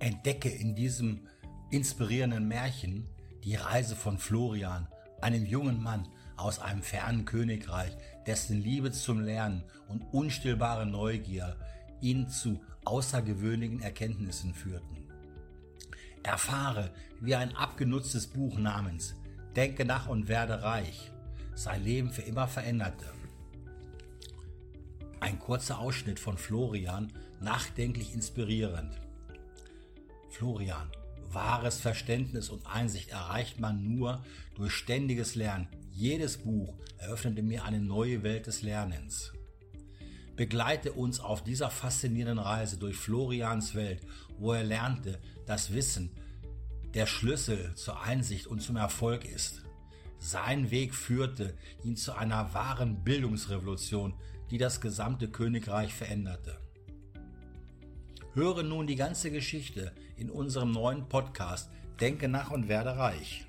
Entdecke in diesem inspirierenden Märchen die Reise von Florian, einem jungen Mann aus einem fernen Königreich, dessen Liebe zum Lernen und unstillbare Neugier ihn zu außergewöhnlichen Erkenntnissen führten. Erfahre, wie ein abgenutztes Buch namens Denke nach und werde reich sein Leben für immer veränderte. Ein kurzer Ausschnitt von Florian, nachdenklich inspirierend. Florian, wahres Verständnis und Einsicht erreicht man nur durch ständiges Lernen. Jedes Buch eröffnete mir eine neue Welt des Lernens. Begleite uns auf dieser faszinierenden Reise durch Florians Welt, wo er lernte, dass Wissen der Schlüssel zur Einsicht und zum Erfolg ist. Sein Weg führte ihn zu einer wahren Bildungsrevolution, die das gesamte Königreich veränderte. Höre nun die ganze Geschichte in unserem neuen Podcast Denke nach und werde reich.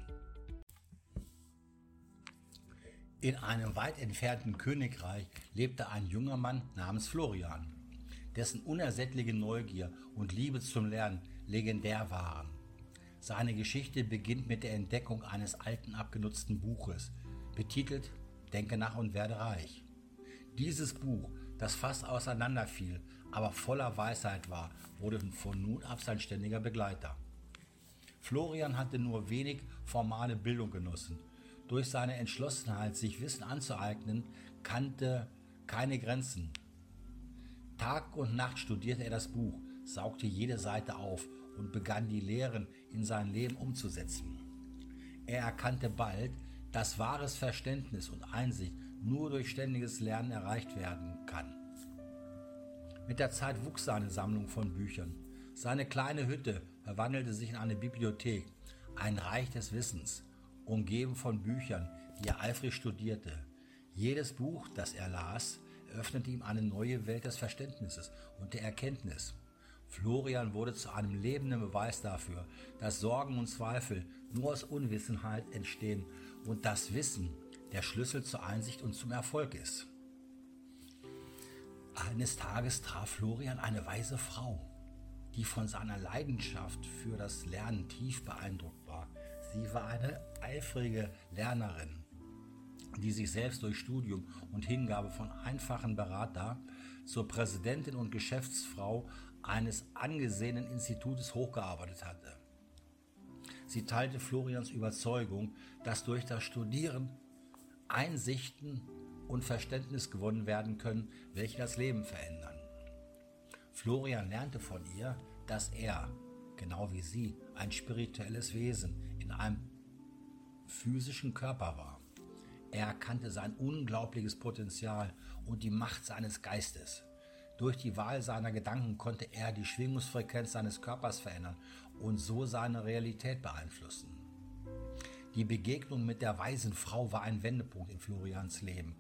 In einem weit entfernten Königreich lebte ein junger Mann namens Florian, dessen unersättliche Neugier und Liebe zum Lernen legendär waren. Seine Geschichte beginnt mit der Entdeckung eines alten abgenutzten Buches, betitelt Denke nach und werde reich. Dieses Buch, das fast auseinanderfiel, aber voller Weisheit war, wurde von nun ab sein ständiger Begleiter. Florian hatte nur wenig formale Bildung genossen. Durch seine Entschlossenheit, sich Wissen anzueignen, kannte keine Grenzen. Tag und Nacht studierte er das Buch, saugte jede Seite auf und begann die Lehren in sein Leben umzusetzen. Er erkannte bald, dass wahres Verständnis und Einsicht nur durch ständiges Lernen erreicht werden kann. Mit der Zeit wuchs seine Sammlung von Büchern. Seine kleine Hütte verwandelte sich in eine Bibliothek, ein Reich des Wissens, umgeben von Büchern, die er eifrig studierte. Jedes Buch, das er las, eröffnete ihm eine neue Welt des Verständnisses und der Erkenntnis. Florian wurde zu einem lebenden Beweis dafür, dass Sorgen und Zweifel nur aus Unwissenheit entstehen und das Wissen der Schlüssel zur Einsicht und zum Erfolg ist. Eines Tages traf Florian eine weise Frau, die von seiner Leidenschaft für das Lernen tief beeindruckt war. Sie war eine eifrige Lernerin, die sich selbst durch Studium und Hingabe von einfachen Berater zur Präsidentin und Geschäftsfrau eines angesehenen Institutes hochgearbeitet hatte. Sie teilte Florians Überzeugung, dass durch das Studieren Einsichten und Verständnis gewonnen werden können, welche das Leben verändern. Florian lernte von ihr, dass er, genau wie sie, ein spirituelles Wesen in einem physischen Körper war. Er erkannte sein unglaubliches Potenzial und die Macht seines Geistes. Durch die Wahl seiner Gedanken konnte er die Schwingungsfrequenz seines Körpers verändern und so seine Realität beeinflussen. Die Begegnung mit der weisen Frau war ein Wendepunkt in Florians Leben.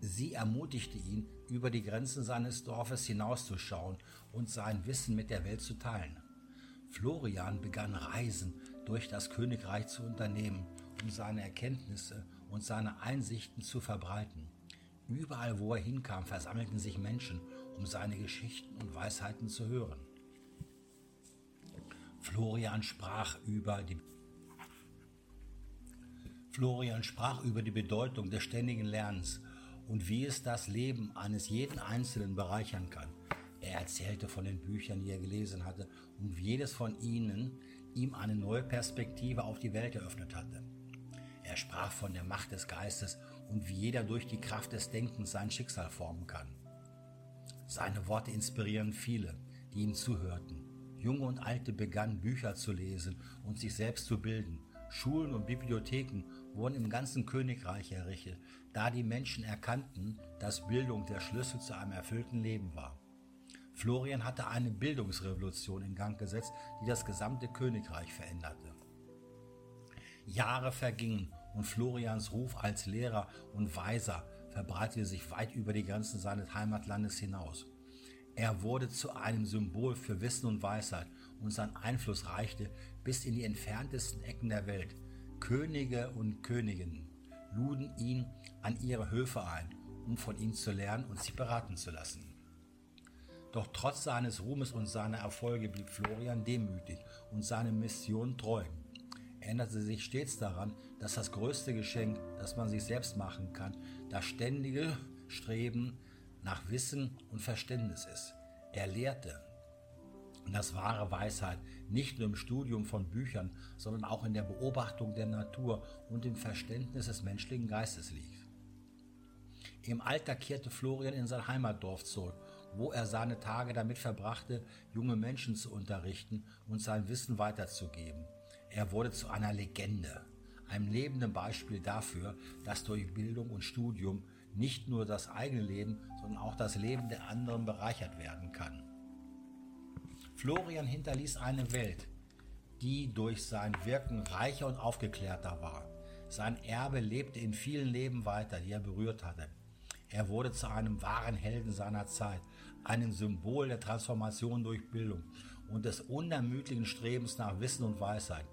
Sie ermutigte ihn, über die Grenzen seines Dorfes hinauszuschauen und sein Wissen mit der Welt zu teilen. Florian begann Reisen durch das Königreich zu unternehmen, um seine Erkenntnisse und seine Einsichten zu verbreiten. Überall, wo er hinkam, versammelten sich Menschen, um seine Geschichten und Weisheiten zu hören. Florian sprach über die Florian sprach über die Bedeutung des ständigen Lernens und wie es das Leben eines jeden Einzelnen bereichern kann. Er erzählte von den Büchern, die er gelesen hatte und wie jedes von ihnen ihm eine neue Perspektive auf die Welt eröffnet hatte. Er sprach von der Macht des Geistes und wie jeder durch die Kraft des Denkens sein Schicksal formen kann. Seine Worte inspirieren viele, die ihm zuhörten. Junge und Alte begannen Bücher zu lesen und sich selbst zu bilden. Schulen und Bibliotheken wurden im ganzen Königreich errichtet, da die Menschen erkannten, dass Bildung der Schlüssel zu einem erfüllten Leben war. Florian hatte eine Bildungsrevolution in Gang gesetzt, die das gesamte Königreich veränderte. Jahre vergingen und Florians Ruf als Lehrer und Weiser verbreitete sich weit über die Grenzen seines Heimatlandes hinaus. Er wurde zu einem Symbol für Wissen und Weisheit und sein Einfluss reichte bis in die entferntesten Ecken der Welt. Könige und Königinnen luden ihn an ihre Höfe ein, um von ihm zu lernen und sich beraten zu lassen. Doch trotz seines Ruhmes und seiner Erfolge blieb Florian demütig und seine Mission treu. Er erinnerte sich stets daran, dass das größte Geschenk, das man sich selbst machen kann, das ständige Streben nach Wissen und Verständnis ist. Er lehrte, dass wahre Weisheit nicht nur im Studium von Büchern, sondern auch in der Beobachtung der Natur und im Verständnis des menschlichen Geistes liegt. Im Alter kehrte Florian in sein Heimatdorf zurück, wo er seine Tage damit verbrachte, junge Menschen zu unterrichten und sein Wissen weiterzugeben. Er wurde zu einer Legende, einem lebenden Beispiel dafür, dass durch Bildung und Studium nicht nur das eigene Leben, sondern auch das Leben der anderen bereichert werden kann. Florian hinterließ eine Welt, die durch sein Wirken reicher und aufgeklärter war. Sein Erbe lebte in vielen Leben weiter, die er berührt hatte. Er wurde zu einem wahren Helden seiner Zeit, einem Symbol der Transformation durch Bildung und des unermüdlichen Strebens nach Wissen und Weisheit.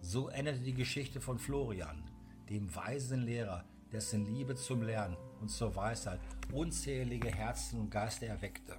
So endete die Geschichte von Florian, dem weisen Lehrer, dessen Liebe zum Lernen und zur Weisheit unzählige Herzen und Geister erweckte.